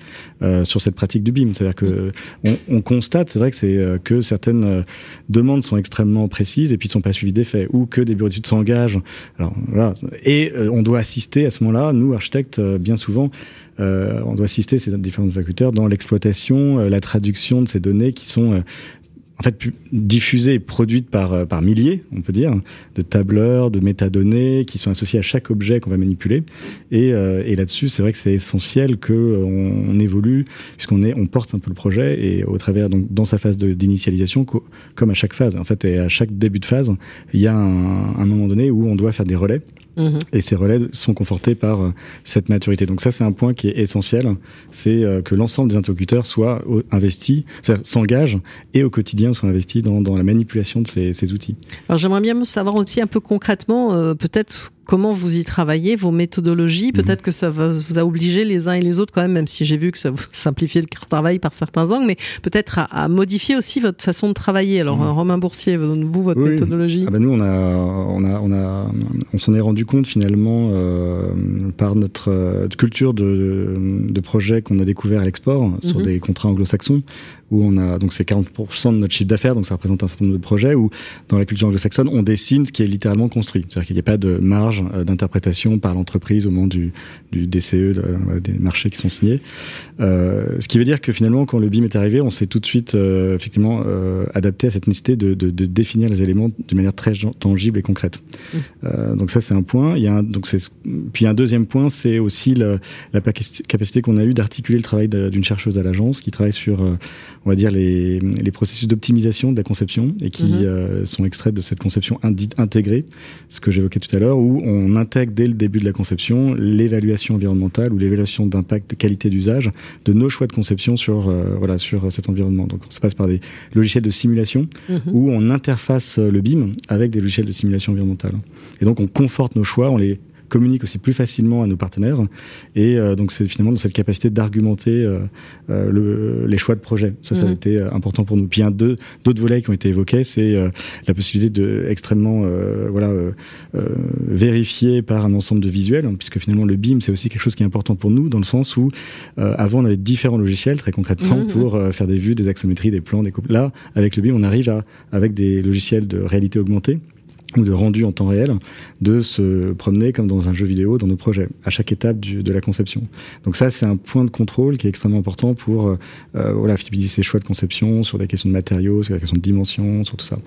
sur cette pratique du BIM. C'est-à-dire que on, on constate, c'est vrai que c'est que certaines demandes sont extrêmement précises et puis ne sont pas suivies des faits, ou que des bureaux d'études s'engagent. Alors voilà, et euh, on doit assister à ce moment-là, nous architectes, euh, bien souvent, euh, on doit assister ces différents interlocuteurs dans l'exploitation, la traduction de ces données qui sont en fait diffusée et produite par euh, par milliers, on peut dire, de tableurs, de métadonnées qui sont associées à chaque objet qu'on va manipuler. Et, euh, et là-dessus, c'est vrai que c'est essentiel que euh, on, évolue puisqu'on est on porte un peu le projet et au travers donc dans sa phase d'initialisation, comme à chaque phase, en fait, et à chaque début de phase, il y a un, un moment donné où on doit faire des relais Mhm. Et ces relais sont confortés par euh, cette maturité. Donc ça, c'est un point qui est essentiel, c'est euh, que l'ensemble des interlocuteurs soient investis, s'engagent et au quotidien soient investis dans, dans la manipulation de ces, ces outils. Alors j'aimerais bien savoir aussi un peu concrètement, euh, peut-être comment vous y travaillez, vos méthodologies. Mhm. Peut-être que ça vous a obligé les uns et les autres quand même, même si j'ai vu que ça vous simplifiait le travail par certains angles, mais peut-être à, modifier aussi votre façon de travailler. Alors, mhm. Romain Boursier, vous, votre méthodologie ah ben Nous, on a, on a, on a, on s'en est rendu compte finalement euh, par notre euh, culture de, de projet qu'on a découvert à l'export sur mhm. des contrats anglo-saxons où on a donc c'est 40% de notre chiffre d'affaires, donc ça représente un certain nombre de projets où dans la culture anglo-saxonne on dessine ce qui est littéralement construit, c'est-à-dire qu'il n'y a pas de marge euh, d'interprétation par l'entreprise au moment du, du DCE, euh, des marchés qui sont signés. Euh, ce qui veut dire que finalement quand le BIM est arrivé, on s'est tout de suite effectivement adapté à cette nécessité de, de, de, définir les éléments d'une manière très tangible et concrète. Mmh. donc ça c'est un point. Il y a un, donc puis un deuxième point, c'est aussi la, la capacité qu'on a eu d'articuler le travail d'une chercheuse à l'agence qui travaille sur on va dire, les, les processus d'optimisation de la conception et qui euh, sont extraits de cette conception intégrée, ce que j'évoquais tout à l'heure, où on intègre dès le début de la conception l'évaluation environnementale ou l'évaluation d'impact de qualité d'usage de nos choix de conception sur, euh, voilà, sur cet environnement. Donc ça passe par des logiciels de simulation mhm. où on interface le BIM avec des logiciels de simulation environnementale. Et donc on conforte nos choix, on les communique aussi plus facilement à nos partenaires. Et euh, donc c'est finalement dans cette capacité d'argumenter euh, euh, le, les choix de projet. Ça, ça a mhm. été important pour nous. Puis un deux d'autres volets qui ont été évoqués, c'est la possibilité de extrêmement voilà vérifier par un ensemble de visuels, hein, puisque finalement le BIM c'est aussi quelque chose qui est important pour nous dans le sens où avant on avait différents logiciels très concrètement mhm. pour faire des vues, des axométries, des plans, des coupes. Là avec le BIM on arrive à avec des logiciels de réalité augmentée ou de rendu en temps réel, de se promener comme dans un jeu vidéo dans nos projets, à chaque étape de la conception. Donc ça, c'est un point de contrôle qui est extrêmement important pour euh, euh voilà, fidéliser ses choix de conception sur des questions de matériaux, sur des questions de dimension, sur tout ça.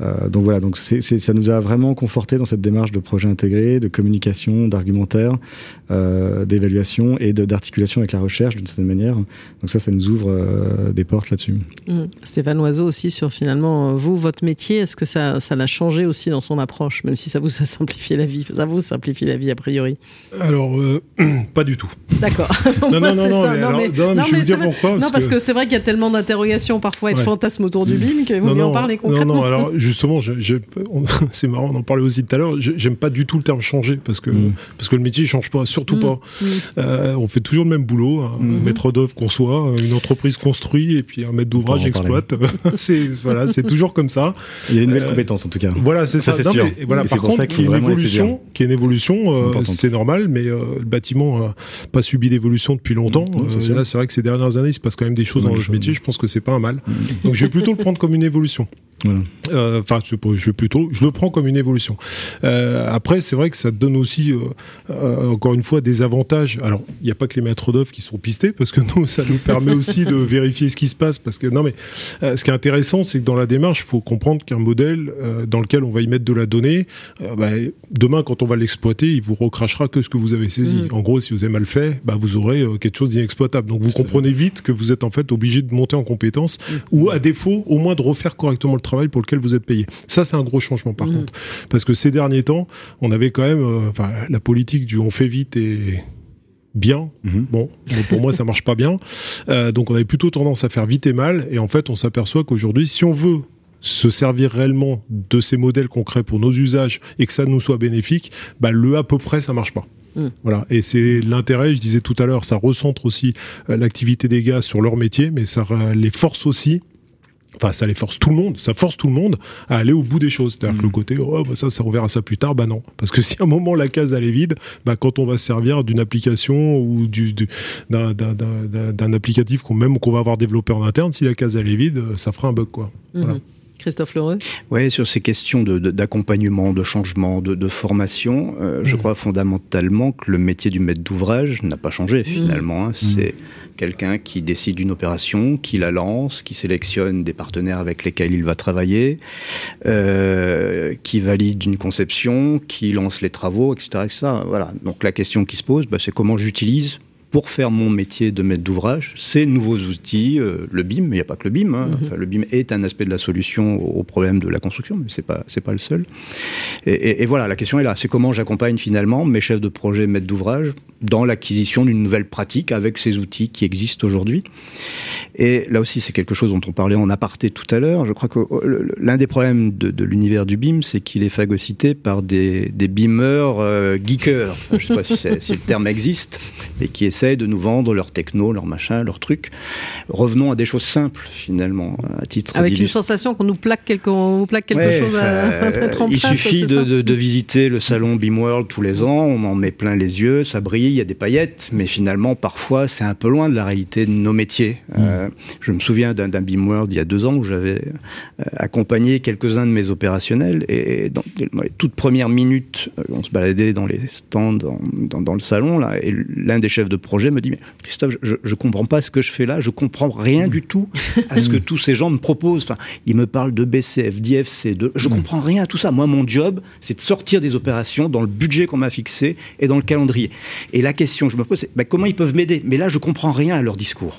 Euh, donc voilà, donc ça nous a vraiment conforté dans cette démarche de projet intégré, de communication, d'argumentaire, euh, d'évaluation et d'articulation avec la recherche d'une certaine manière. Donc ça, ça nous ouvre des portes là-dessus. Mmh. Stéphane Oiseau aussi sur finalement vous, votre métier, est-ce que ça, ça l'a changé aussi dans son approche, même si ça vous a simplifié la vie. Ça vous simplifie la vie a priori. Alors, euh, pas du tout. D'accord. non, non, non, non, mais, non, mais je vais vous dire pourquoi. non, parce que, c'est vrai qu'il y a tellement d'interrogations parfois et de fantasmes autour du BIM qu'il vaut mieux en parler concrètement. Non, non, alors justement, c'est marrant, on en parlait aussi tout à l'heure. J'aime pas du tout le terme changer parce que, mm. parce que le métier ne change pas, surtout mm. pas. Mm. Euh, on fait toujours le même boulot. Un mm-hmm. maître d'œuvre conçoit, une entreprise construit et puis un maître d'ouvrage exploite. c'est voilà, c'est toujours comme ça. Il y a une nouvelle euh, compétence en tout cas. Voilà, c'est ça. Ça mais, voilà, par contre, qui est une évolution, qui est une évolution, c'est normal, mais le bâtiment n'a pas subi d'évolution depuis longtemps. là, c'est vrai que ces dernières années, il se passe quand même des choses dans le métier. Je pense que c'est pas un mal. Donc, je vais plutôt le prendre comme une évolution. Euh, enfin, je, je, plutôt, je le prends comme une évolution. Euh, après, c'est vrai que ça donne aussi, euh, encore une fois, des avantages. Alors, il n'y a pas que les maîtres d'œuvre qui sont pistés, parce que nous, ça nous permet aussi de vérifier ce qui se passe. Parce que non, mais ce qui est intéressant, c'est que dans la démarche, il faut comprendre qu'un modèle dans lequel on va y mettre de la donnée, bah, demain, quand on va l'exploiter, il vous recrachera que ce que vous avez saisi. Mm. En gros, si vous avez mal fait, bah, vous aurez quelque chose d'inexploitable. Donc, vous comprenez vite que vous êtes en fait obligé de monter en compétence, mm. ou à défaut, au moins de refaire correctement le travail pour lequel vous êtes payé. Ça, c'est un gros changement par mmh. contre. Parce que ces derniers temps, on avait quand même euh, la politique du on fait vite et bien. Mmh. Bon, pour moi, ça marche pas bien. Euh, donc, on avait plutôt tendance à faire vite et mal. Et en fait, on s'aperçoit qu'aujourd'hui, si on veut se servir réellement de ces modèles concrets pour nos usages et que ça nous soit bénéfique, bah, le à peu près, ça marche pas. Mmh. Voilà. Et c'est l'intérêt, je disais tout à l'heure, ça recentre aussi euh, l'activité des gars sur leur métier, mais ça les force aussi Enfin, ça les force tout le monde, ça force tout le monde à aller au bout des choses. C'est-à-dire que le mm. côté, oh, bah ça, ça, on verra ça plus tard, bah non. Parce que si à un moment la case elle est vide, bah quand on va se servir d'une application ou du, d'un applicatif qu'on même qu'on va avoir développé en interne, si la case elle est vide, ça fera un bug, quoi. Mm-hmm. Christophe Lheureux Oui, sur ces questions d'accompagnement, de, changement, de, formation, euh, je crois fondamentalement que le métier du maître d'ouvrage n'a pas changé finalement. Hein. C'est quelqu'un qui décide d'une opération, qui la lance, qui sélectionne des partenaires avec lesquels il va travailler, euh, qui valide une conception, qui lance les travaux, etc. etc. Voilà. Donc la question qui se pose, bah, c'est comment j'utilise pour faire mon métier de maître d'ouvrage, ces nouveaux outils, euh, le BIM, mais il n'y a pas que le BIM. Hein. Mhm. le BIM est un aspect de la solution au problème de la construction, mais c'est pas c'est pas le seul. Et, voilà, la question est là, c'est comment j'accompagne finalement mes chefs de projet, maîtres d'ouvrage, dans l'acquisition d'une nouvelle pratique avec ces outils qui existent aujourd'hui. Et là aussi, c'est quelque chose dont on parlait en aparté tout à l'heure. Je crois que euh, l'un des problèmes de, l'univers du BIM, c'est qu'il est phagocyté par des, des beamers euh, geekers. je ne sais pas si, si, le terme existe, et qui essaient de nous vendre leur techno, leur machin, leur truc. Revenons à des choses simples, finalement, à titre Avec une sensation qu'on nous plaque quelque, on plaque quelque chose à, mettre en Il suffit de, visiter le salon BeamWorld tous les ans, on en met plein les yeux, ça brille, il y a des paillettes, mais finalement, parfois, c'est un peu loin de la réalité de nos métiers. Mm. Euh, je me souviens d'un BeamWorld il y a deux ans où j'avais euh, accompagné quelques-uns de mes opérationnels et dans, les toutes premières minutes, euh, on se baladait dans les stands, dans, dans le salon, là, et l'un des chefs de projet projet me dit mais Christophe, je, je comprends pas ce que je fais là, je comprends rien du tout à ce que tous ces gens me proposent. Enfin, ils me parlent de BCF, d'IFC, de, je comprends rien à tout ça. Moi, mon job, c'est de sortir des opérations dans le budget qu'on m'a fixé et dans le calendrier. Et la question que je me pose, c'est bah, comment ils peuvent m'aider? Mais là, je comprends rien à leur discours.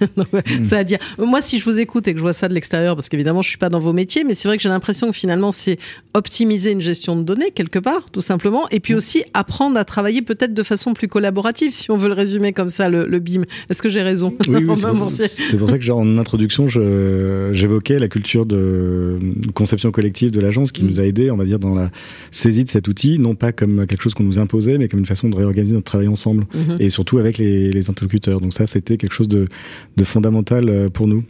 Ça à dire. Moi, si je vous écoute et que je vois ça de l'extérieur, parce qu'évidemment, je suis pas dans vos métiers, mais c'est vrai que j'ai l'impression que finalement, c'est optimiser une gestion de données quelque part, tout simplement, et puis aussi apprendre à travailler peut-être de façon plus collaborative, si on veut le résumer comme ça le, BIM. Est-ce que j'ai raison Oui, c'est pour, ça que en introduction, j'évoquais la culture de conception collective de l'agence qui mm. nous a aidés, on va dire, dans la saisie de cet outil, non pas comme quelque chose qu'on nous imposait, mais comme une façon de réorganiser notre travail ensemble, mm-hmm. et surtout avec les, interlocuteurs. Donc ça, c'était quelque chose de, fondamental euh, pour nous.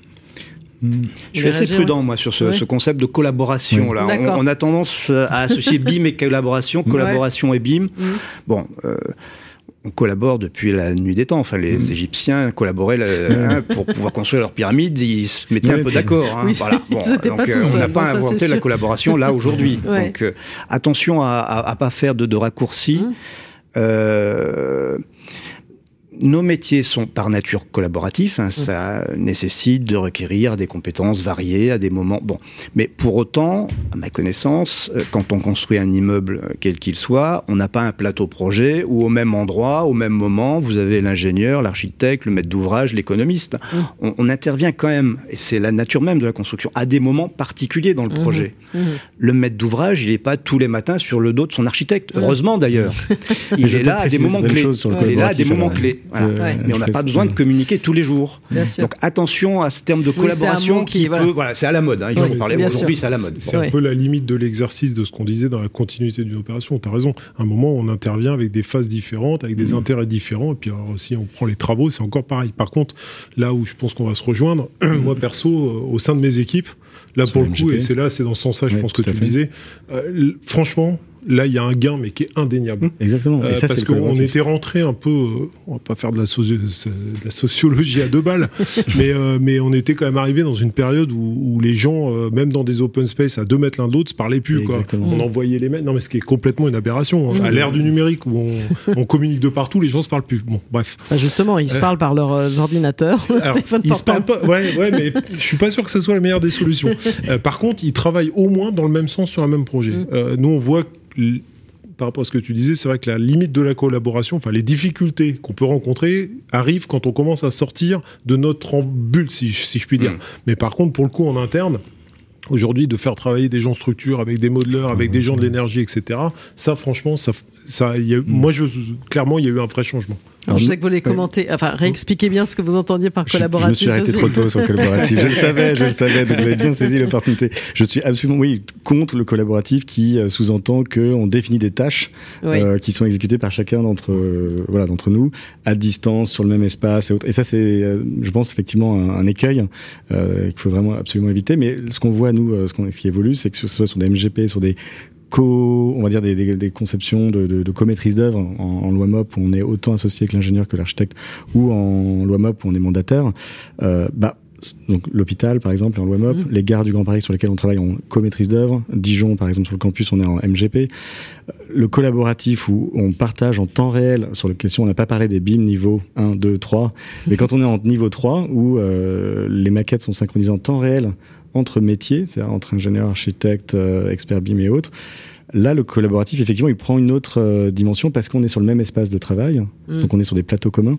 Mm. Je suis assez prudent, moi, sur ce, concept de collaboration. Là. On, a tendance à associer BIM et collaboration, collaboration et BIM. Mm. Bon, euh, collabore depuis la nuit des temps. Enfin, les mm. Égyptiens collaboraient hein, pour pouvoir construire leur pyramide. Ils se mettaient un peu d'accord. Hein, voilà. Bon, donc, euh, on n'a pas inventé la collaboration là aujourd'hui. Donc, euh, attention à, à, pas faire de, de raccourcis. Mm. Euh, nos métiers sont par nature collaboratifs, hein, ça nécessite de requérir des compétences variées à des moments. Bon, mais pour autant, à ma connaissance, euh, quand on construit un immeuble euh, quel qu'il soit, on n'a pas un plateau projet où au même endroit, au même moment, vous avez l'ingénieur, l'architecte, le maître d'ouvrage, l'économiste. On, on, intervient quand même, et c'est la nature même de la construction, à des moments particuliers dans le mmh. projet. Mmh. Le maître d'ouvrage, il n'est pas tous les matins sur le dos de son architecte. Heureusement d'ailleurs. il est là à des moments clés. Il est là à des moments clés. Mais on n'a pas besoin de communiquer tous les jours. Donc attention à ce terme de collaboration qui, peut. Voilà, c'est à la mode. Hein, il faut en parler aujourd'hui, c'est à la mode. C'est un peu la limite de l'exercice de ce qu'on disait dans la continuité d'une opération. Tu as raison. À un moment, on intervient avec des phases différentes, avec des mm. intérêts différents. Et puis alors, aussi, on prend les travaux, c'est encore pareil. Par contre, là où je pense qu'on va se rejoindre, moi perso, euh, au sein de mes équipes, là pour le coup, et c'est là, c'est dans ce sens-là, je pense que tu disais, euh, franchement, là, il y a un gain, mais qui est indéniable. Mmh, exactement. Euh, parce qu'on était rentré un peu, euh, on va pas faire de la, de la sociologie à deux balles, mais, euh, mais on était quand même arrivé dans une période où, les gens, même dans des open space à deux mètres l'un d'autre, se parlaient plus. Quoi. On envoyait les mails. Non, mais ce qui est complètement une aberration. Hein. À l'ère du numérique où on, communique de partout, les gens se parlent plus. Bon, bref. Bah, justement, ils se parlent par leurs ordinateurs. Alors, ils se parlent pas. Ouais, ouais, mais je suis pas sûr que ce soit la meilleure des solutions. par contre, ils travaillent au moins dans le même sens sur un même projet. Mmh. nous, on voit par rapport à ce que tu disais, c'est vrai que la limite de la collaboration, enfin les difficultés qu'on peut rencontrer arrivent quand on commence à sortir de notre bulle, si, je puis dire. Mm. Mais par contre, pour le coup, en interne, aujourd'hui, de faire travailler des gens structure avec des modeleurs, avec des gens de l'énergie, etc., ça, franchement, ça, ça, mm. moi, je, clairement, il y a eu un vrai changement. Alors, je sais que vous voulez commenter, enfin réexpliquez bien ce que vous entendiez par collaboratif. Je, me suis arrêté trop tôt sur le collaboratif. je le savais, je le savais. Donc vous avez bien saisi l'opportunité. Je suis absolument, oui, contre le collaboratif qui euh, sous-entend qu'on définit des tâches euh, qui sont exécutées par chacun d'entre euh, voilà d'entre nous à distance sur le même espace et, autres. et ça c'est, je pense effectivement un, un écueil qu'il faut vraiment absolument éviter. Mais ce qu'on voit nous, ce, ce qui évolue, c'est que ce soit sur des MGP, sur des co, on va dire des, des, des conceptions de, de, de co-maîtrise d'œuvre en, en, loi MOP où on est autant associé que l'ingénieur que l'architecte ou en loi MOP où on est mandataire, euh, bah donc l'hôpital par exemple en loi MOP, mmh. les gares du Grand Paris sur lesquelles on travaille en co-maîtrise d'œuvre, Dijon par exemple sur le campus on est en MGP, le collaboratif où on partage en temps réel sur la question, on n'a pas parlé des BIM niveau 1, 2, 3, mais quand on est en niveau 3 où euh, les maquettes sont synchronisées en temps réel entre métiers, c'est-à-dire entre ingénieurs, architectes, euh, experts BIM et autres. Là, le collaboratif, effectivement, il prend une autre euh, dimension parce qu'on est sur le même espace de travail, mm. donc on est sur des plateaux communs.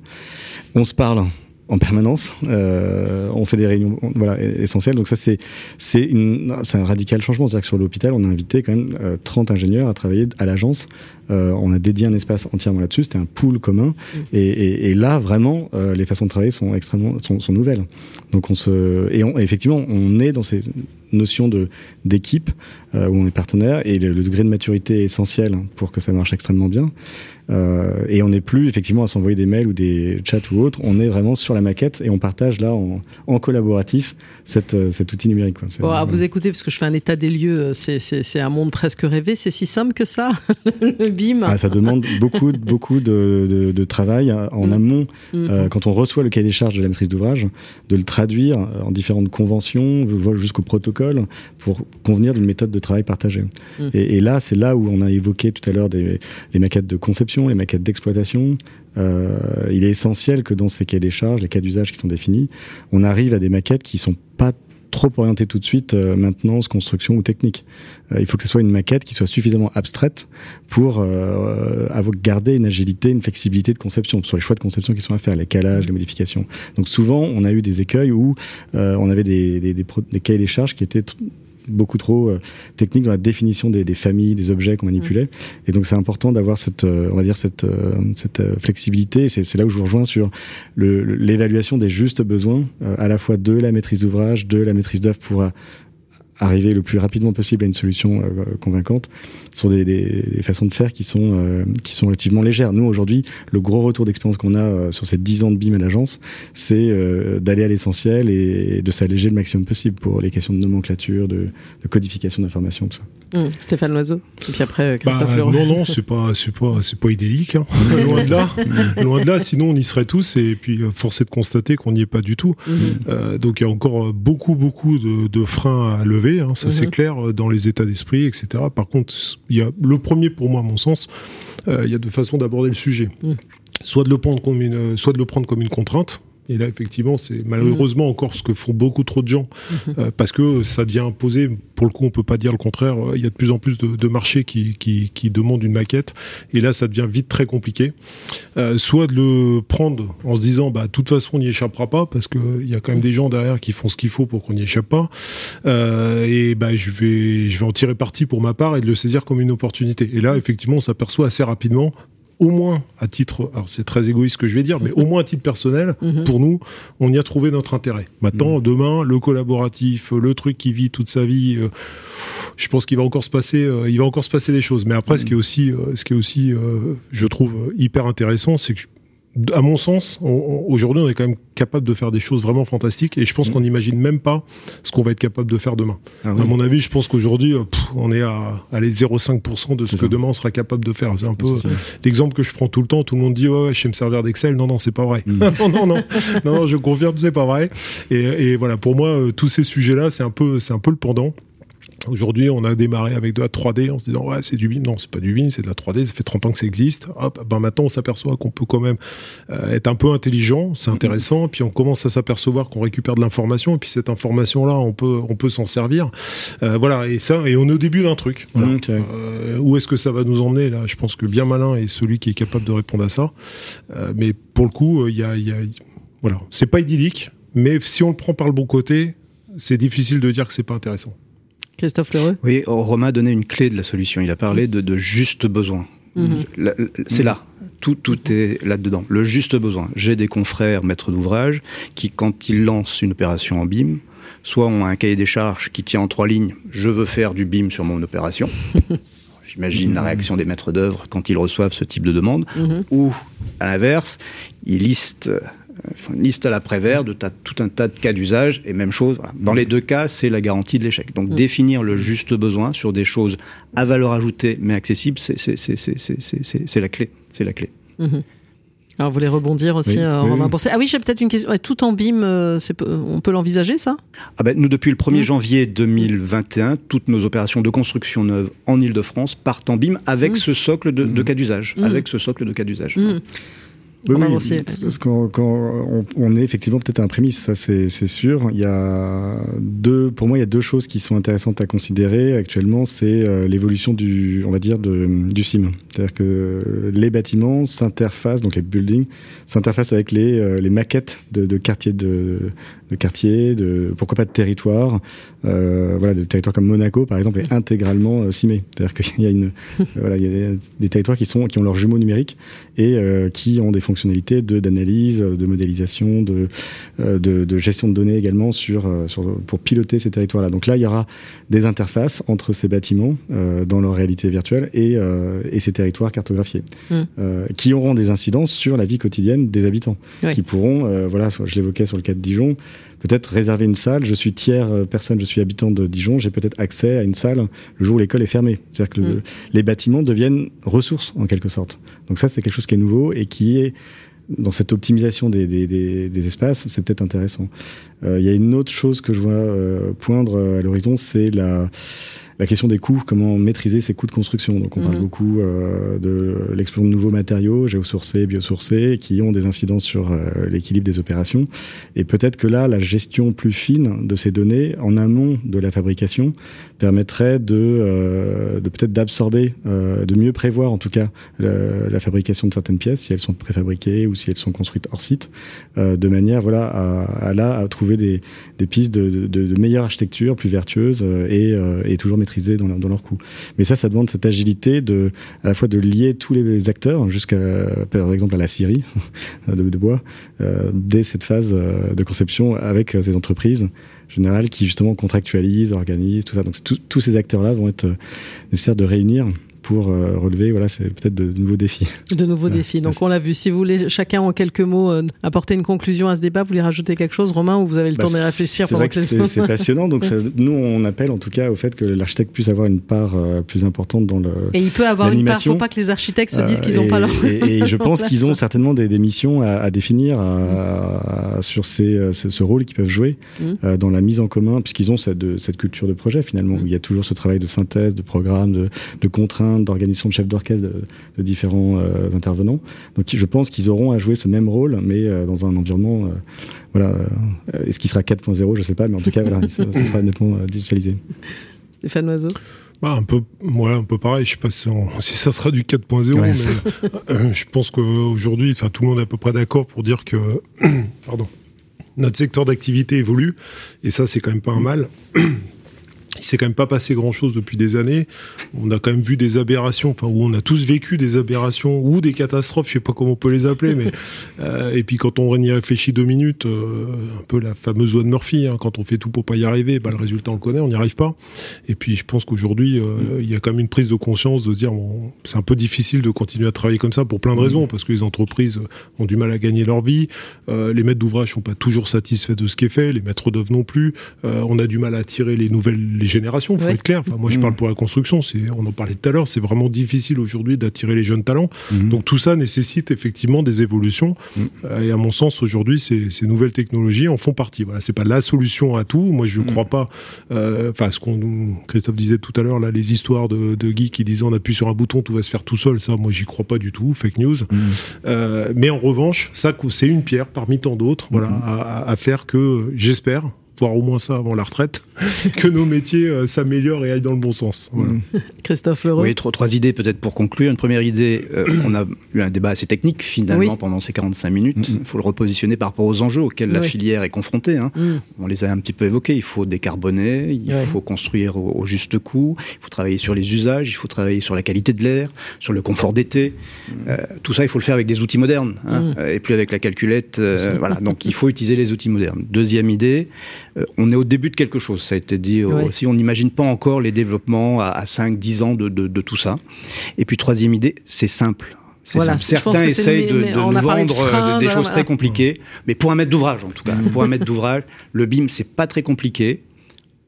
On se parle en permanence. Euh, on fait des réunions voilà, essentielles. Donc ça, c'est c'est un radical changement. C'est-à-dire que sur l'hôpital, on a invité quand même 30 euh, ingénieurs à travailler à l'agence. Euh, on a dédié un espace entièrement là-dessus. C'était un pool commun. Mm. Et, et, et, là, vraiment, euh, les façons de travailler sont extrêmement sont, sont nouvelles. Donc on se et, on, effectivement, on est dans ces notions de d'équipe euh, où on est partenaire et le, le, degré de maturité est essentiel pour que ça marche extrêmement bien. Euh, et on n'est plus effectivement à s'envoyer des mails ou des chats ou autres. On est vraiment sur la maquette et on partage là en, en collaboratif cette, euh, cet outil numérique. Quoi. Bon, à vous écouter, parce que je fais un état des lieux, c'est un monde presque rêvé. C'est si simple que ça, le BIM. Ah, ça demande beaucoup, beaucoup de, de, de, travail en mm. amont. Mm. Euh, quand on reçoit le cahier des charges de la maîtrise d'ouvrage, de le traduire en différentes conventions, jusqu'au protocole, pour convenir d'une méthode de travail partagée. Mm. Et, et, là, c'est là où on a évoqué tout à l'heure des, les maquettes de conception les maquettes d'exploitation. Euh, il est essentiel que dans ces cas des charges, les cas d'usage qui sont définis, on arrive à des maquettes qui sont pas trop orientées tout de suite euh, maintenance, construction ou technique. Euh, il faut que ce soit une maquette qui soit suffisamment abstraite pour garder une agilité, une flexibilité de conception sur les choix de conception qui sont à faire, les calages, les modifications. Donc souvent, on a eu des écueils où on avait des, des, des, des cahiers des charges qui étaient beaucoup trop euh, technique dans la définition des, des, familles, des objets qu'on manipulait. Mmh. Et donc c'est important d'avoir cette, euh, on va dire cette, euh, cette flexibilité. C'est là où je vous rejoins sur l'évaluation des justes besoins, à la fois de la maîtrise d'ouvrage, de la maîtrise d'œuvre pour arriver le plus rapidement possible à une solution euh, convaincante sur des, des, des, façons de faire qui sont euh, qui sont relativement légères. Nous aujourd'hui, le gros retour d'expérience qu'on a euh, sur ces 10 ans de BIM à l'agence, c'est d'aller à l'essentiel et, de s'alléger le maximum possible pour les questions de nomenclature, de, de codification d'informations, tout ça. Mmh, Stéphane Loiseau. Et puis après, Christophe bah, Non, non, c'est pas, c'est pas, c'est pas idyllique. Hein. loin de là. loin de là. Sinon, on y serait tous. Et puis, force est de constater qu'on n'y est pas du tout. Mmh. Euh, donc, il y a encore beaucoup, beaucoup de, de freins à lever. Hein, ça, c'est clair dans les états d'esprit, etc. Par contre, il y a le premier, pour moi, à mon sens, euh, il y a deux façons d'aborder le sujet. soit de le prendre comme une, soit de le prendre comme une contrainte, et là, effectivement, c'est malheureusement encore ce que font beaucoup trop de gens, mhm. euh, parce que ça devient imposé. Pour le coup, on peut pas dire le contraire. Il y a de plus en plus de, de marchés qui, qui, qui, demandent une maquette, et là, ça devient vite très compliqué. Euh, soit de le prendre en se disant, bah, de toute façon, on n'y échappera pas, parce que il y a quand même des gens derrière qui font ce qu'il faut pour qu'on n'y échappe pas. Euh, et bah, je vais, je vais en tirer parti pour ma part et de le saisir comme une opportunité. Et là, effectivement, on s'aperçoit assez rapidement au moins à titre, alors c'est très égoïste ce que je vais dire, mais au moins à titre personnel, mhm. pour nous, on y a trouvé notre intérêt. Maintenant, mhm. demain, le collaboratif, le truc qui vit toute sa vie, euh, je pense qu'il va encore se passer, euh, il va encore se passer des choses. Mais après, ce qui est aussi, euh, ce qui est aussi, je trouve hyper intéressant, c'est que à mon sens, aujourd'hui, on est quand même capable de faire des choses vraiment fantastiques et je pense mm. qu'on n'imagine même pas ce qu'on va être capable de faire demain. Ah à mon avis, je pense qu'aujourd'hui, euh, on est à, à 0,5% de ce que demain on sera capable de faire. C'est un peu l'exemple que je prends tout le temps. Tout le monde dit, ouais, je sais me servir d'Excel. Non, non, c'est pas vrai. Mm. non, non, non, non, je confirme, c'est pas vrai. Et, et, voilà, pour moi, euh, tous ces sujets-là, c'est un peu, c'est un peu le pendant. Aujourd'hui, on a démarré avec de la 3D en se disant ouais, c'est du BIM. Non, c'est pas du BIM, c'est de la 3D. Ça fait 30 ans que ça existe. Hop, ben maintenant, on s'aperçoit qu'on peut quand même euh, être un peu intelligent. C'est intéressant. Puis on commence à s'apercevoir qu'on récupère de l'information. Et puis cette information-là, on peut, on peut s'en servir. Euh, voilà. Et ça, et on est au début d'un truc. Voilà. Euh, où est-ce que ça va nous emmener là? Je pense que bien malin est celui qui est capable de répondre à ça. Mais pour le coup, il y a, y a, voilà, c'est pas idyllique. Mais si on le prend par le bon côté, c'est difficile de dire que c'est pas intéressant. Christophe Leroux Oui, Romain a donné une clé de la solution. Il a parlé de, de juste besoin. Mhm. C'est là. Tout, tout est là-dedans. Le juste besoin. J'ai des confrères maîtres d'ouvrage qui, quand ils lancent une opération en BIM, soit ont un cahier des charges qui tient en trois lignes je veux faire du BIM sur mon opération. J'imagine la réaction des maîtres d'œuvre quand ils reçoivent ce type de demande. Mhm. Ou, à l'inverse, ils listent une liste à l'après-vert de tout un tas de cas d'usage et même chose. Dans les deux cas, c'est la garantie de l'échec. Donc mm. définir le juste besoin sur des choses à valeur ajoutée mais accessibles, c'est la clé. C'est la clé. Mm-hmm. Alors, vous voulez rebondir aussi, euh, Romain Ah oui, j'ai peut-être une question. tout en BIM, euh, on peut l'envisager, ça? Ah ben, Nous, depuis le 1er mm. janvier 2021, toutes nos opérations de construction neuve en Ile-de-France partent en BIM avec mm. ce socle de, de cas d'usage. Avec ce socle de cas d'usage. Oui, oui, parce qu'on on, on, est effectivement peut-être un prémisse, ça c'est sûr. Il y a deux, pour moi, il y a deux choses qui sont intéressantes à considérer actuellement. C'est euh, l'évolution du, on va dire, de, du CIM. C'est-à-dire que les bâtiments s'interfacent, donc les buildings s'interfacent avec les, euh, les maquettes de, de quartiers de, de quartiers, de pourquoi pas de territoires. Euh, voilà, de territoires comme Monaco, par exemple, est intégralement euh, cimé. C'est-à-dire qu'il y a une, voilà, il y a des, territoires qui sont qui ont leurs jumeaux numériques et euh, qui ont des fonctionnalités de d'analyse, de modélisation, de, euh, de, de gestion de données également sur, euh, sur pour piloter ces territoires-là. Donc là, il y aura des interfaces entre ces bâtiments dans leur réalité virtuelle et, et ces territoires cartographiés, mm. qui auront des incidences sur la vie quotidienne des habitants, qui pourront, voilà, je l'évoquais sur le cas de Dijon peut-être réserver une salle. Je suis tiers euh, personne, je suis habitant de Dijon, j'ai peut-être accès à une salle le jour où l'école est fermée. C'est-à-dire que mm. les bâtiments deviennent ressources en quelque sorte. Donc ça, c'est quelque chose qui est nouveau et qui est dans cette optimisation des, des, des, des espaces, c'est peut-être intéressant. Euh, il y a une autre chose que je vois euh, poindre à l'horizon, c'est la la question des coûts, comment maîtriser ces coûts de construction. Donc on parle mhm. beaucoup euh, de l'explosion de nouveaux matériaux, géosourcés, biosourcés, qui ont des incidences sur euh, l'équilibre des opérations. Et peut-être que là, la gestion plus fine de ces données en amont de la fabrication permettrait de, euh, de peut-être d'absorber, euh, de mieux prévoir en tout cas la, fabrication de certaines pièces, si elles sont préfabriquées ou si elles sont construites hors site, euh, de manière voilà à, à, là à trouver des, des pistes de, de, de meilleure architecture, plus vertueuse et, et toujours dans, leur, dans leurs coûts. Mais ça, ça demande cette agilité de, à la fois de lier tous les acteurs jusqu'à, par exemple, à la de, de bois, euh, dès cette phase euh, de conception avec euh, ces entreprises générales qui justement contractualisent, organisent, tout ça. Donc tous ces acteurs-là vont être nécessaires de réunir pour euh, relever, voilà, c'est peut-être de, nouveaux défis. De nouveaux défis. Donc on l'a vu. Si vous voulez chacun en quelques mots euh, apporter une conclusion à ce débat, vous voulez rajouter quelque chose, Romain, ou vous avez le bah, temps de réfléchir pendant que c'est passionnant. Donc ça, nous, on appelle en tout cas au fait que l'architecte puisse avoir une part euh, plus importante dans le. Et il peut avoir une part. Faut pas que les architectes se disent qu'ils n'ont pas leur. Et, et je pense qu'ils ont certainement des, des missions à, à définir à, sur ces, ce, rôle qu'ils peuvent jouer mmh. dans la mise en commun, puisqu'ils ont cette, cette culture de projet finalement, mmh. où il y a toujours ce travail de synthèse, de programme, de, de contraintes plein d'organisations de chefs d'orchestre de, différents intervenants. Donc je pense qu'ils auront à jouer ce même rôle, mais dans un environnement voilà, est-ce qu'il sera 4.0 Je sais pas, mais en tout cas, voilà, ça, sera nettement digitalisé. Stéphane Oiseau bah, un peu, ouais, un peu pareil. Je sais pas si, ça sera du 4.0, mais je pense qu'aujourd'hui, enfin, tout le monde est à peu près d'accord pour dire que, pardon, notre secteur d'activité évolue, et ça, c'est quand même pas un mal il s'est quand même pas passé grand chose depuis des années. On a quand même vu des aberrations, enfin où on a tous vécu des aberrations ou des catastrophes, je sais pas comment on peut les appeler, mais euh, et puis quand on y réfléchit deux minutes, euh, un peu la fameuse loi de Murphy, hein, quand on fait tout pour pas y arriver, bah, le résultat on le connaît, on n'y arrive pas. Et puis je pense qu'aujourd'hui euh, il y a quand même une prise de conscience de dire bon, c'est un peu difficile de continuer à travailler comme ça pour plein de raisons, parce que les entreprises ont du mal à gagner leur vie, les maîtres d'ouvrage sont pas toujours satisfaits de ce qui est fait, les maîtres d'œuvre non plus, on a du mal à attirer les nouvelles les générations, faut être clair. Enfin, moi, je parle mm. pour la construction. C'est, on en parlait tout à l'heure. C'est vraiment difficile aujourd'hui d'attirer les jeunes talents. Mm. Donc tout ça nécessite effectivement des évolutions. Mm. Et à mon sens, aujourd'hui, ces, ces, nouvelles technologies en font partie. Voilà, c'est pas la solution à tout. Moi, je ne crois pas. Euh, enfin, ce qu'on Christophe disait tout à l'heure, là, les histoires de, de Guy qui disaient on appuie sur un bouton, tout va se faire tout seul. Ça, moi, j'y crois pas du tout. Fake news. Euh, mais en revanche, ça, c'est une pierre parmi tant d'autres. Voilà, à, à faire que j'espère voire au moins ça avant la retraite, que nos métiers euh, s'améliorent et aillent dans le bon sens. Mm. Christophe Leroy. Oui, trois, trois idées peut-être pour conclure. Une première idée, euh, on a eu un débat assez technique finalement pendant ces 45 minutes. Mm. Il faut le repositionner par rapport aux enjeux auxquels la filière est confrontée. Hein. Mm. On les a un petit peu évoqués. Il faut décarboner, il faut construire au, juste coût, il faut travailler sur les usages, il faut travailler sur la qualité de l'air, sur le confort d'été. Euh, tout ça, il faut le faire avec des outils modernes hein, et plus avec la calculette. voilà, donc il faut utiliser les outils modernes. Deuxième idée, euh, on est au début de quelque chose, ça a été dit aussi. On n'imagine pas encore les développements à, 5-10 ans de, tout ça. Et puis troisième idée, c'est simple. Certains essayent de, nous vendre euh, des choses très compliquées, mais pour un maître d'ouvrage en tout cas, pour un maître d'ouvrage, le BIM c'est pas très compliqué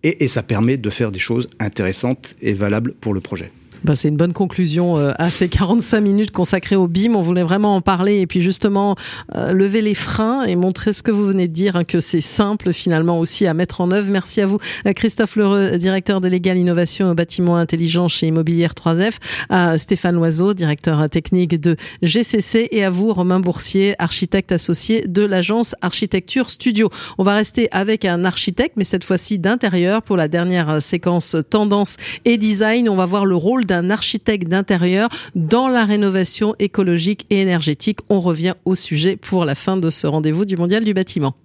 et ça permet de faire des choses intéressantes et valables pour le projet. Bah, c'est une bonne conclusion euh, à ces 45 minutes consacrées au BIM. On voulait vraiment en parler et puis justement euh, lever les freins et montrer ce que vous venez de dire, hein, que c'est simple finalement aussi à mettre en œuvre. Merci à vous, Christophe Lheureux, directeur délégal innovation au bâtiment intelligent chez Immobilière 3F, à Stéphane Loiseau, directeur technique de GCC et à vous, Romain Boursier, architecte associé de l'agence Architecture Studio. On va rester avec un architecte, mais cette fois-ci d'intérieur pour la dernière séquence tendance et design. On va voir le rôle d'un architecte d'intérieur dans la rénovation écologique et énergétique. On revient au sujet pour la fin de ce rendez-vous du Mondial du bâtiment.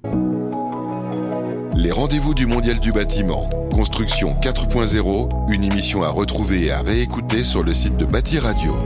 Les rendez-vous du Mondial du bâtiment. Construction 4.0, une émission à retrouver et à réécouter sur le site de Bâti Radio.